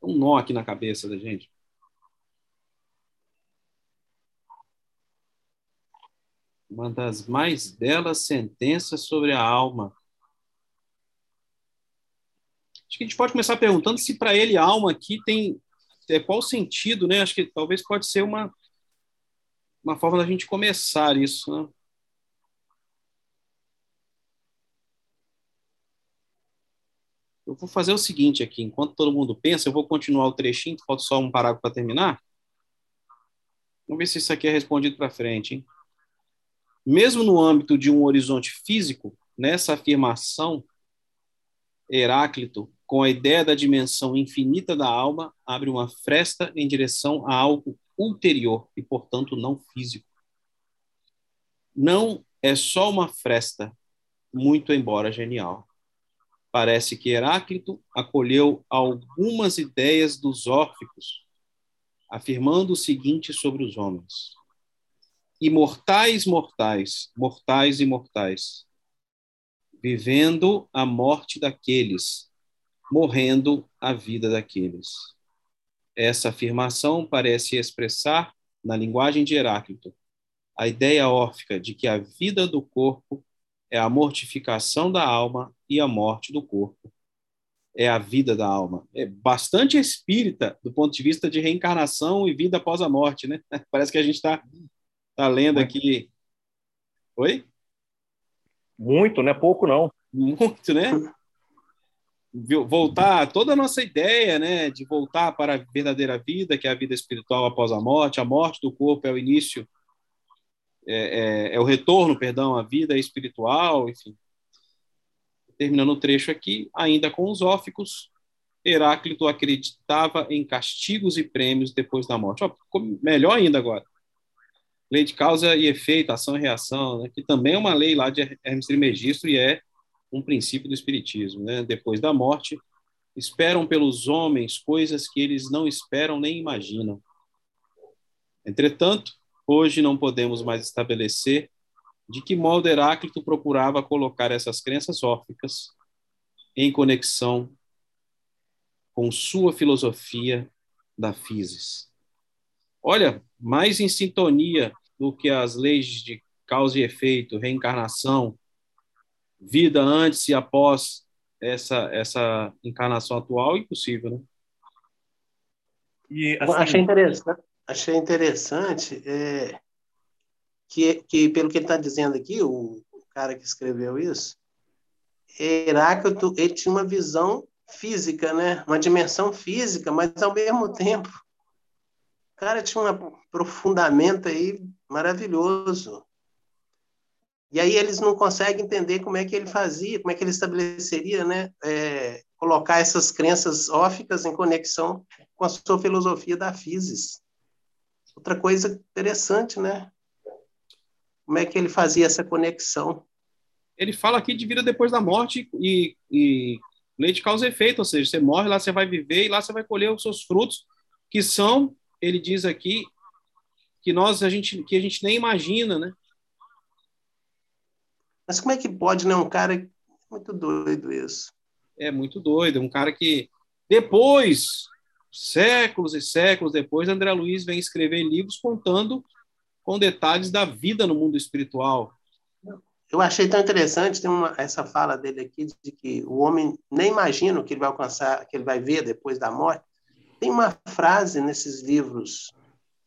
um nó aqui na cabeça da gente. Uma das mais belas sentenças sobre a alma. Acho que a gente pode começar perguntando se para ele alma aqui tem é, qual sentido, né? Acho que talvez pode ser uma, uma forma da gente começar isso, né? Eu vou fazer o seguinte aqui, enquanto todo mundo pensa, eu vou continuar o trechinho, falta só um parágrafo para terminar. Vamos ver se isso aqui é respondido para frente. Hein? Mesmo no âmbito de um horizonte físico, nessa afirmação, Heráclito, com a ideia da dimensão infinita da alma, abre uma fresta em direção a algo ulterior e, portanto, não físico. Não é só uma fresta, muito embora genial. Parece que Heráclito acolheu algumas ideias dos órficos, afirmando o seguinte sobre os homens: Imortais, mortais, mortais e mortais, vivendo a morte daqueles, morrendo a vida daqueles. Essa afirmação parece expressar, na linguagem de Heráclito, a ideia órfica de que a vida do corpo é a mortificação da alma e a morte do corpo. É a vida da alma. É bastante espírita do ponto de vista de reencarnação e vida após a morte, né? Parece que a gente está tá lendo aqui. Oi? Muito, não é pouco, não. Muito, né? Voltar toda a nossa ideia, né, de voltar para a verdadeira vida, que é a vida espiritual após a morte. A morte do corpo é o início é, é, é, o retorno, perdão, à vida espiritual, enfim. Terminando o trecho aqui, ainda com os óficos, Heráclito acreditava em castigos e prêmios depois da morte. Ó, melhor ainda agora. Lei de causa e efeito, ação e reação, né, que também é uma lei lá de Hermes Trismegisto e é um princípio do Espiritismo. Né? Depois da morte, esperam pelos homens coisas que eles não esperam nem imaginam. Entretanto, Hoje não podemos mais estabelecer de que modo Heráclito procurava colocar essas crenças órficas em conexão com sua filosofia da physis. Olha, mais em sintonia do que as leis de causa e efeito, reencarnação, vida antes e após essa essa encarnação atual, impossível, né? E, assim... Achei interessante achei interessante é, que, que, pelo que ele está dizendo aqui, o, o, cara que escreveu isso, Heráclito ele tinha uma visão física, né? uma dimensão física, mas ao mesmo tempo, o cara tinha um aprofundamento aí maravilhoso. E aí eles não conseguem entender como é que ele fazia, como é que ele estabeleceria, né? É, colocar essas crenças óficas em conexão com a sua filosofia da física. Outra coisa interessante, né? Como é que ele fazia essa conexão? Ele fala aqui de vida depois da morte e, e lei de causa e efeito, ou seja, você morre, lá você vai viver e lá você vai colher os seus frutos, que são, ele diz aqui, que nós a gente que a gente nem imagina, né? Mas como é que pode, né? Um cara muito doido isso. É muito doido, um cara que depois séculos e séculos depois, André Luiz vem escrever livros contando com detalhes da vida no mundo espiritual. Eu achei tão interessante tem uma, essa fala dele aqui de que o homem nem imagina o que ele vai alcançar, que ele vai ver depois da morte. Tem uma frase nesses livros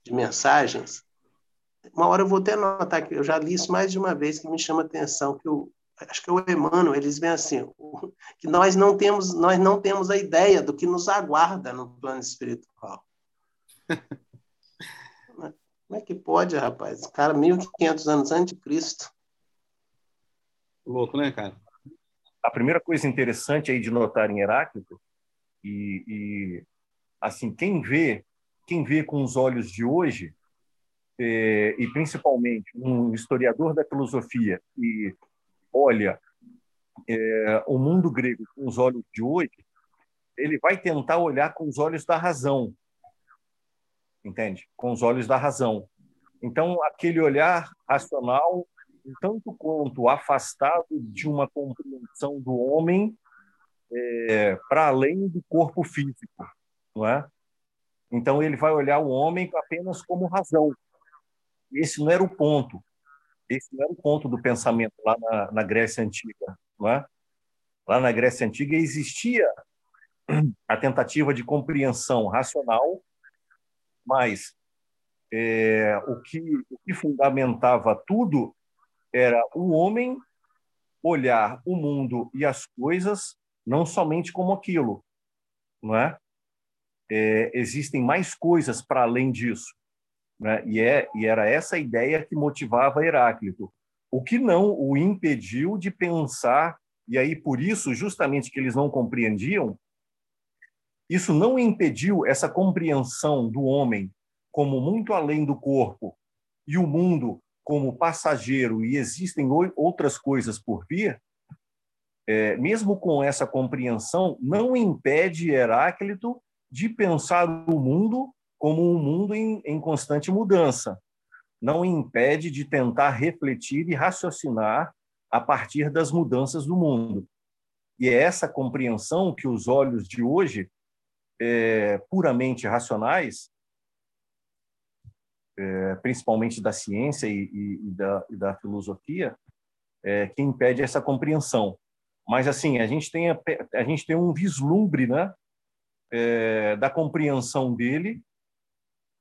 de mensagens. Uma hora eu vou até anotar que eu já li isso mais de uma vez que me chama a atenção que o acho que é o Emmanuel, eles veem assim, que nós não temos, nós não temos a ideia do que nos aguarda no plano espiritual. Como é que pode, rapaz? O cara, 1500 anos antes de Cristo. Louco, né, cara? A primeira coisa interessante aí de notar em Heráclito, e, e assim, quem vê, quem vê com os olhos de hoje, é, e principalmente um historiador da filosofia e olha é, o mundo grego com os olhos de hoje, ele vai tentar olhar com os olhos da razão, entende? Com os olhos da razão. Então, aquele olhar racional, tanto quanto afastado de uma compreensão do homem é, para além do corpo físico, não é? Então, ele vai olhar o homem apenas como razão. Esse não era o ponto. Esse não era o ponto do pensamento lá na, na Grécia Antiga. É? Lá na Grécia Antiga existia a tentativa de compreensão racional, mas é, o, que, o que fundamentava tudo era o homem olhar o mundo e as coisas não somente como aquilo, não é? é existem mais coisas para além disso, né? E é e era essa ideia que motivava Heráclito, o que não o impediu de pensar e aí por isso justamente que eles não compreendiam, isso não impediu essa compreensão do homem como muito além do corpo e o mundo como passageiro e existem outras coisas por vir, é, mesmo com essa compreensão, não impede Heráclito de pensar o mundo como um mundo em, em constante mudança. Não impede de tentar refletir e raciocinar a partir das mudanças do mundo. E é essa compreensão que os olhos de hoje, é, puramente racionais, é, principalmente da ciência e, e, e, da, e da, filosofia, é, que impede essa compreensão. Mas assim a gente tem a, a gente tem um vislumbre, né, é, da compreensão dele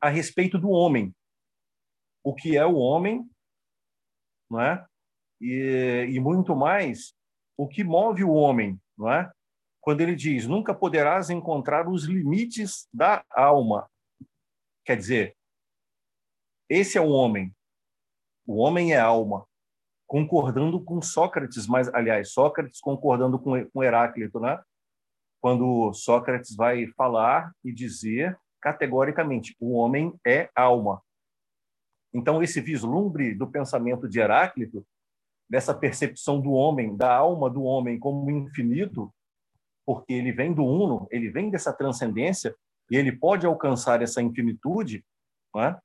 a respeito do homem, o que é o homem, não é? E, e muito mais o que move o homem, não é? Quando ele diz: nunca poderás encontrar os limites da alma. Quer dizer, esse é o homem. O homem é alma. Concordando com Sócrates, mas, aliás, Sócrates concordando com, com Heráclito, né? Quando Sócrates vai falar e dizer categoricamente: o homem é alma. Então, esse vislumbre do pensamento de Heráclito, dessa percepção do homem, da alma do homem como infinito, porque ele vem do uno, ele vem dessa transcendência e ele pode alcançar essa infinitude, não é?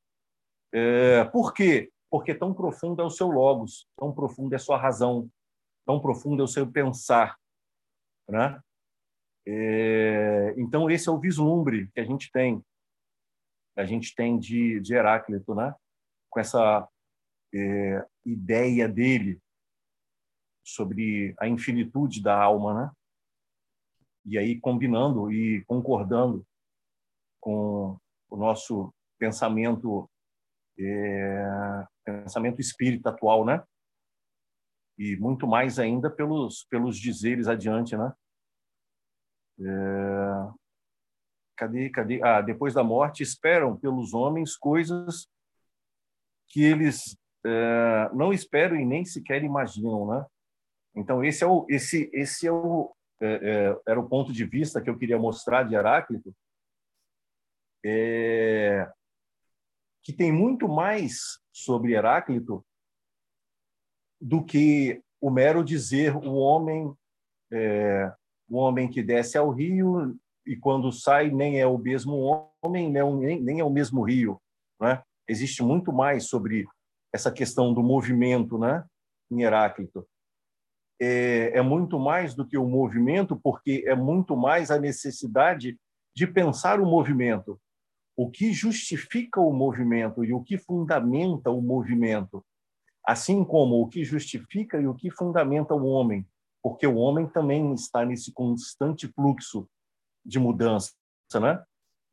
É, por quê? Porque tão profundo é o seu logos, tão profundo é a sua razão, tão profundo é o seu pensar. Né? É, então, esse é o vislumbre que a gente tem, a gente tem de, de Heráclito, né? Com essa é, ideia dele sobre a infinitude da alma, né? E aí combinando e concordando com o nosso pensamento é, pensamento espírita atual, né? E muito mais ainda pelos pelos dizeres adiante, né? É, cadê, cadê? Ah, depois da morte esperam pelos homens coisas que eles é, não esperam e nem sequer imaginam, né? Então esse é o esse esse é o é, é, era o ponto de vista que eu queria mostrar de Heráclito. É, que tem muito mais sobre Heráclito do que o mero dizer o homem é, o homem que desce ao rio e quando sai nem é o mesmo homem nem, nem é o mesmo rio né existe muito mais sobre essa questão do movimento né em Heráclito. É, é muito mais do que o movimento porque é muito mais a necessidade de pensar o movimento. O que justifica o movimento e o que fundamenta o movimento, assim como o que justifica e o que fundamenta o homem, porque o homem também está nesse constante fluxo de mudança, né?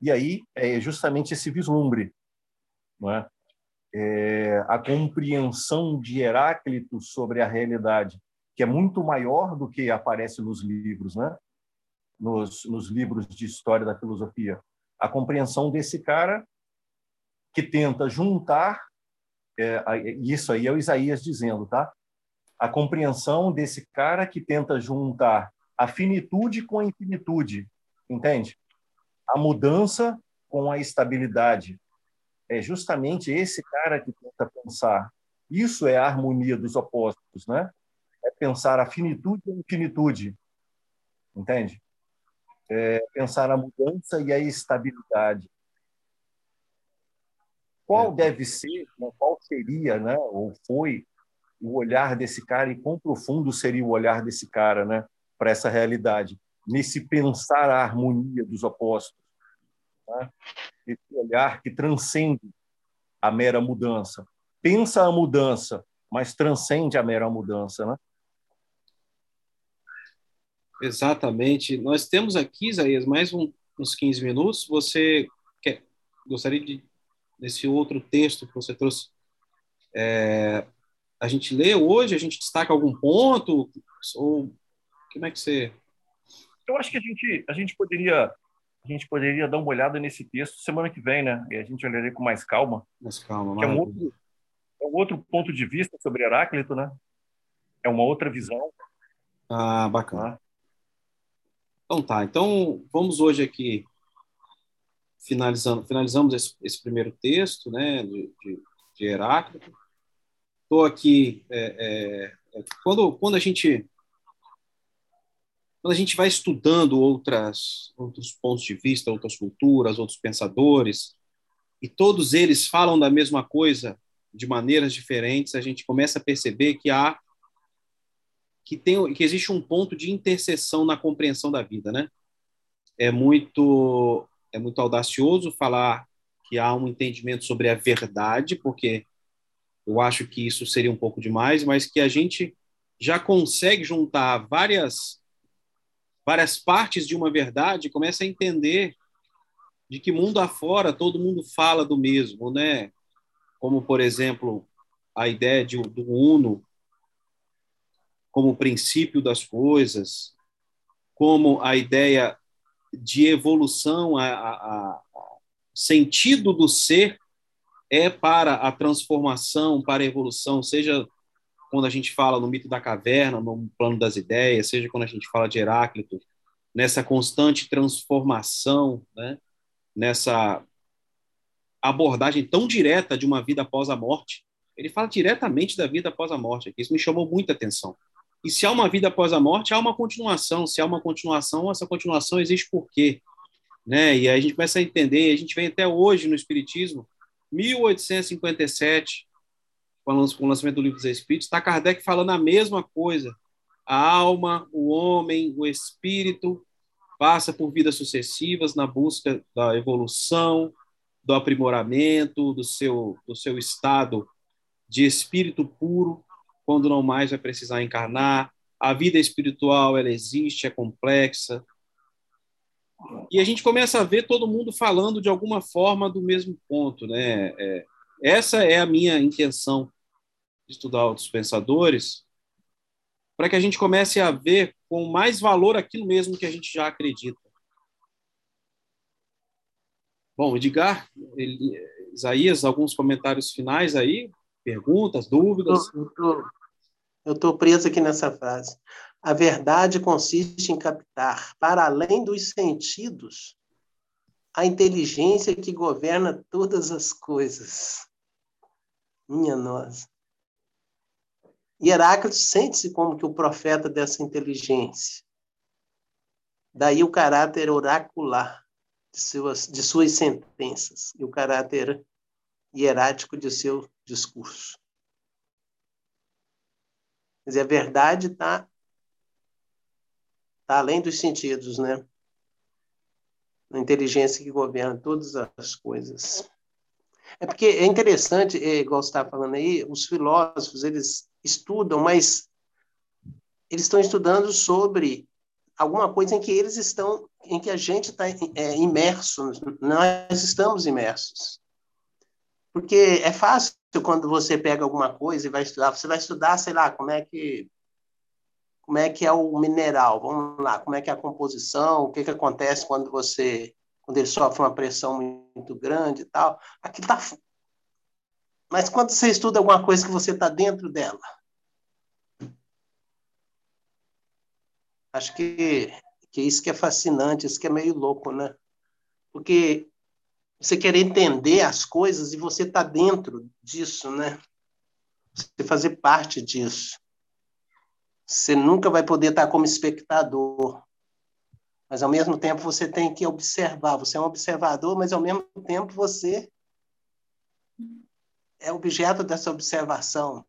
E aí é justamente esse vislumbre, não é? é a compreensão de Heráclito sobre a realidade, que é muito maior do que aparece nos livros, né? Nos, nos livros de história da filosofia a compreensão desse cara que tenta juntar, é, isso aí é o Isaías dizendo, tá? A compreensão desse cara que tenta juntar a finitude com a infinitude, entende? A mudança com a estabilidade. É justamente esse cara que tenta pensar. Isso é a harmonia dos opostos, né? É pensar a finitude e a infinitude, entende? é, pensar a mudança e a estabilidade. Qual é. deve ser, né, qual seria, né, ou foi o olhar desse cara e quão profundo seria o olhar desse cara, né, para essa realidade, nesse pensar a harmonia dos opostos, né? esse olhar que transcende a mera mudança, pensa a mudança, mas transcende a mera mudança, né? Exatamente. Nós temos aqui, Isaías, mais um, uns 15 minutos. Você quer, gostaria de, desse outro texto que você trouxe, é, a gente lê hoje? A gente destaca algum ponto? Ou como é que você... Eu acho que a gente, a gente poderia a gente poderia dar uma olhada nesse texto semana que vem, né? E a gente olharia com mais calma. Mais calma, que é um outro, é um outro ponto de vista sobre Heráclito, né? É uma outra visão. Ah, bacana. Ah. Então tá. Então vamos hoje aqui finalizando, finalizamos esse, esse primeiro texto, né, de, de, de Heráclito. Estou aqui é, é, quando quando a gente quando a gente vai estudando outras, outros pontos de vista, outras culturas, outros pensadores, e todos eles falam da mesma coisa de maneiras diferentes, a gente começa a perceber que há que tem que existe um ponto de interseção na compreensão da vida, né? É muito é muito audacioso falar que há um entendimento sobre a verdade, porque eu acho que isso seria um pouco demais, mas que a gente já consegue juntar várias várias partes de uma verdade, começa a entender de que mundo afora todo mundo fala do mesmo, né? Como, por exemplo, a ideia de, do uno como princípio das coisas, como a ideia de evolução, a, a, a sentido do ser é para a transformação, para a evolução, seja quando a gente fala no mito da caverna, no plano das ideias, seja quando a gente fala de Heráclito, nessa constante transformação, né? nessa abordagem tão direta de uma vida após a morte. Ele fala diretamente da vida após a morte. Isso me chamou muita atenção. E se há uma vida após a morte, há uma continuação. Se há uma continuação, essa continuação existe por quê? Né? E aí a gente começa a entender, a gente vem até hoje no Espiritismo, 1857, com o lançamento do Livro dos Espíritos, está Kardec falando a mesma coisa. A alma, o homem, o espírito passa por vidas sucessivas na busca da evolução, do aprimoramento, do seu, do seu estado de espírito puro, quando não mais vai precisar encarnar. A vida espiritual, ela existe, é complexa. E a gente começa a ver todo mundo falando de alguma forma do mesmo ponto, né? É, essa é a minha intenção estudar outros pensadores, para que a gente comece a ver com mais valor aquilo mesmo que a gente já acredita. Bom, Edgar, ele, Isaías, alguns comentários finais aí, perguntas, dúvidas? Eu estou preso aqui nessa frase. A verdade consiste em captar, para além dos sentidos, a inteligência que governa todas as coisas. Minha nossa. E Heráclito sente-se como que o profeta dessa inteligência. Daí o caráter oracular de suas, de suas sentenças e o caráter hierático de seu discurso. Quer dizer, a verdade está tá além dos sentidos, né? A inteligência que governa todas as coisas. É porque é interessante, é, igual você estava falando aí, os filósofos, eles estudam, mas eles estão estudando sobre alguma coisa em que eles estão, em que a gente está é, imerso, nós estamos imersos. Porque é fácil quando você pega alguma coisa e vai estudar, você vai estudar, sei lá, como é que como é que é o mineral, vamos lá, como é que é a composição, o que, que acontece quando você quando ele sofre uma pressão muito grande e tal. Aqui tá. Mas quando você estuda alguma coisa que você está dentro dela, acho que, que isso que é fascinante, isso que é meio louco, né? Porque você quer entender as coisas e você está dentro disso, né? Você fazer parte disso. Você nunca vai poder estar como espectador mas ao mesmo tempo você tem que observar. Você é um observador, mas ao mesmo tempo você é objeto dessa observação.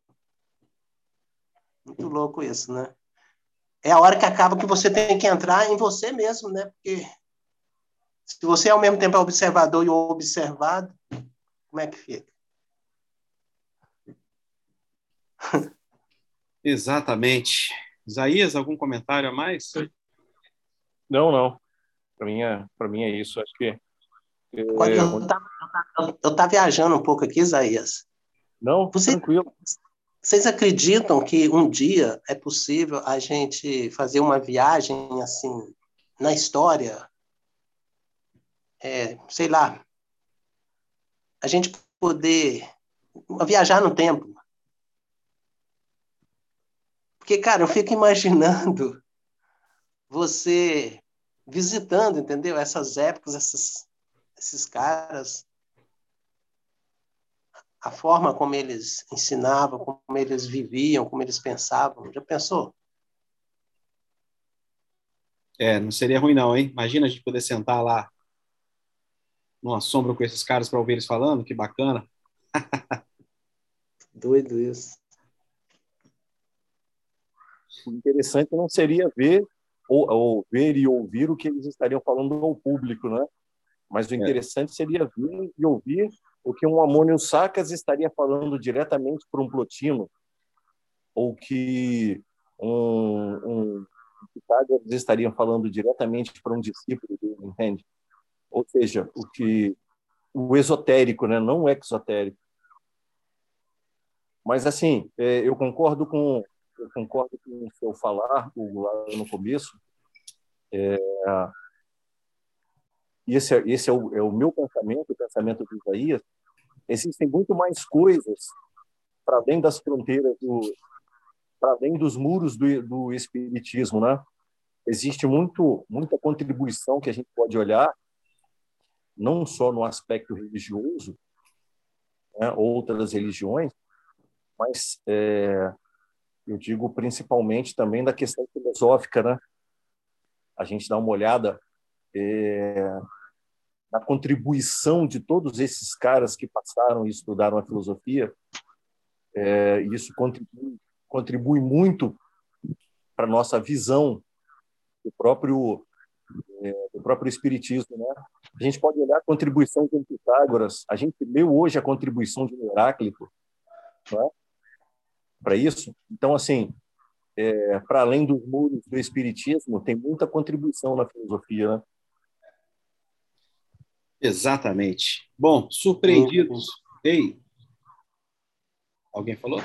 Muito louco isso, né? É a hora que acaba que você tem que entrar em você mesmo, né? Porque se você ao mesmo tempo é observador e observado, como é que fica? Exatamente. Isaías, algum comentário a mais? Não, não. Para mim, é, mim é isso. Acho que. É... Eu estava tá viajando um pouco aqui, Isaías. Não, Você, tranquilo. Vocês acreditam que um dia é possível a gente fazer uma viagem assim na história? É, sei lá, a gente poder viajar no tempo. Porque, cara, eu fico imaginando você visitando, entendeu? Essas épocas, esses, esses caras, a forma como eles ensinavam, como eles viviam, como eles pensavam. Já pensou? É, não seria ruim não, hein? Imagina a gente poder sentar lá numa sombra com esses caras para ouvir eles falando, que bacana. Doido isso. O interessante não seria ver ou, ou, ver e ouvir o que eles estariam falando ao público, né? Mas o é. interessante é. seria ver e ouvir o que um Amônio Sacas estaria falando diretamente para um Plotino, ou que um, um estaria falando diretamente para um discípulo entende? Ou seja, o que o esotérico, né? não o exotérico. Mas assim, é, eu concordo com eu concordo com o seu falar lá no começo. É, esse, é, esse é, o, é o meu pensamento, o pensamento de Isaías. Existem muito mais coisas para além das fronteiras do, para além dos muros do, do espiritismo, né? Existe muito muita contribuição que a gente pode olhar, não só no aspecto religioso, né, outras religiões, mas é, eu digo principalmente também da questão filosófica, né? A gente dá uma olhada é, na contribuição de todos esses caras que passaram e estudaram a filosofia. É, isso contribui, contribui muito para nossa visão do próprio é, do próprio espiritismo, né? A gente pode olhar a contribuição de Pitágoras. A gente leu hoje a contribuição de Heráclito, né? para isso. Então, assim, é, para além dos muros do espiritismo, tem muita contribuição na filosofia, né? Exatamente. Bom, surpreendidos. Ei, alguém falou?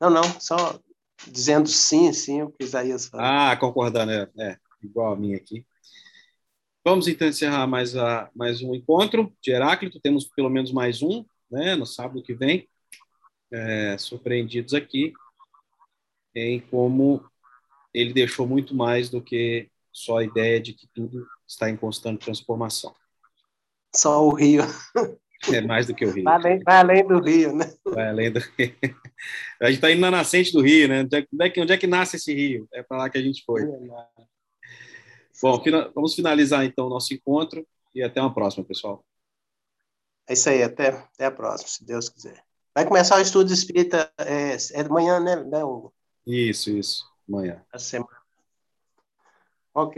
Não, não, só dizendo sim, sim, o que Isaías falou. Ah, concordando, é, é igual a minha aqui. Vamos então encerrar mais, a, mais um encontro de Heráclito. Temos pelo menos mais um, né, no sábado que vem é, surpreendidos aqui em como ele deixou muito mais do que só a ideia de que tudo está em constante transformação. Só o Rio. É mais do que o Rio. Vai além, vai além do Rio, né? Vai além do Rio. A gente está indo na nascente do Rio, né? Onde é, que, onde é que nasce esse rio? É para lá que a gente foi. Bom, vamos finalizar então o nosso encontro e até uma próxima, pessoal. É isso aí, até, até a próxima, se Deus quiser. Vai começar o estudo espírita é, é amanhã, né, né Isso, isso, amanhã. A semana. Ok.